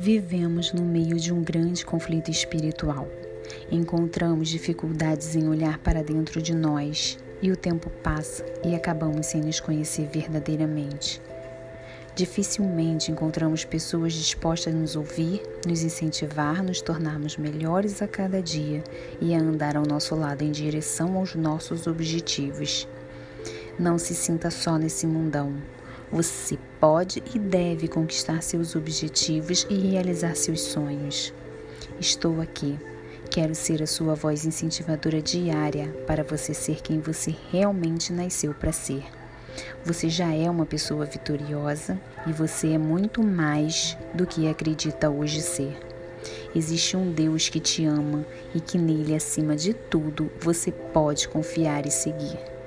Vivemos no meio de um grande conflito espiritual. Encontramos dificuldades em olhar para dentro de nós e o tempo passa e acabamos sem nos conhecer verdadeiramente. Dificilmente encontramos pessoas dispostas a nos ouvir, nos incentivar, nos tornarmos melhores a cada dia e a andar ao nosso lado em direção aos nossos objetivos. Não se sinta só nesse mundão. Você pode e deve conquistar seus objetivos e realizar seus sonhos. Estou aqui. Quero ser a sua voz incentivadora diária para você ser quem você realmente nasceu para ser. Você já é uma pessoa vitoriosa e você é muito mais do que acredita hoje ser. Existe um Deus que te ama e que nele, acima de tudo, você pode confiar e seguir.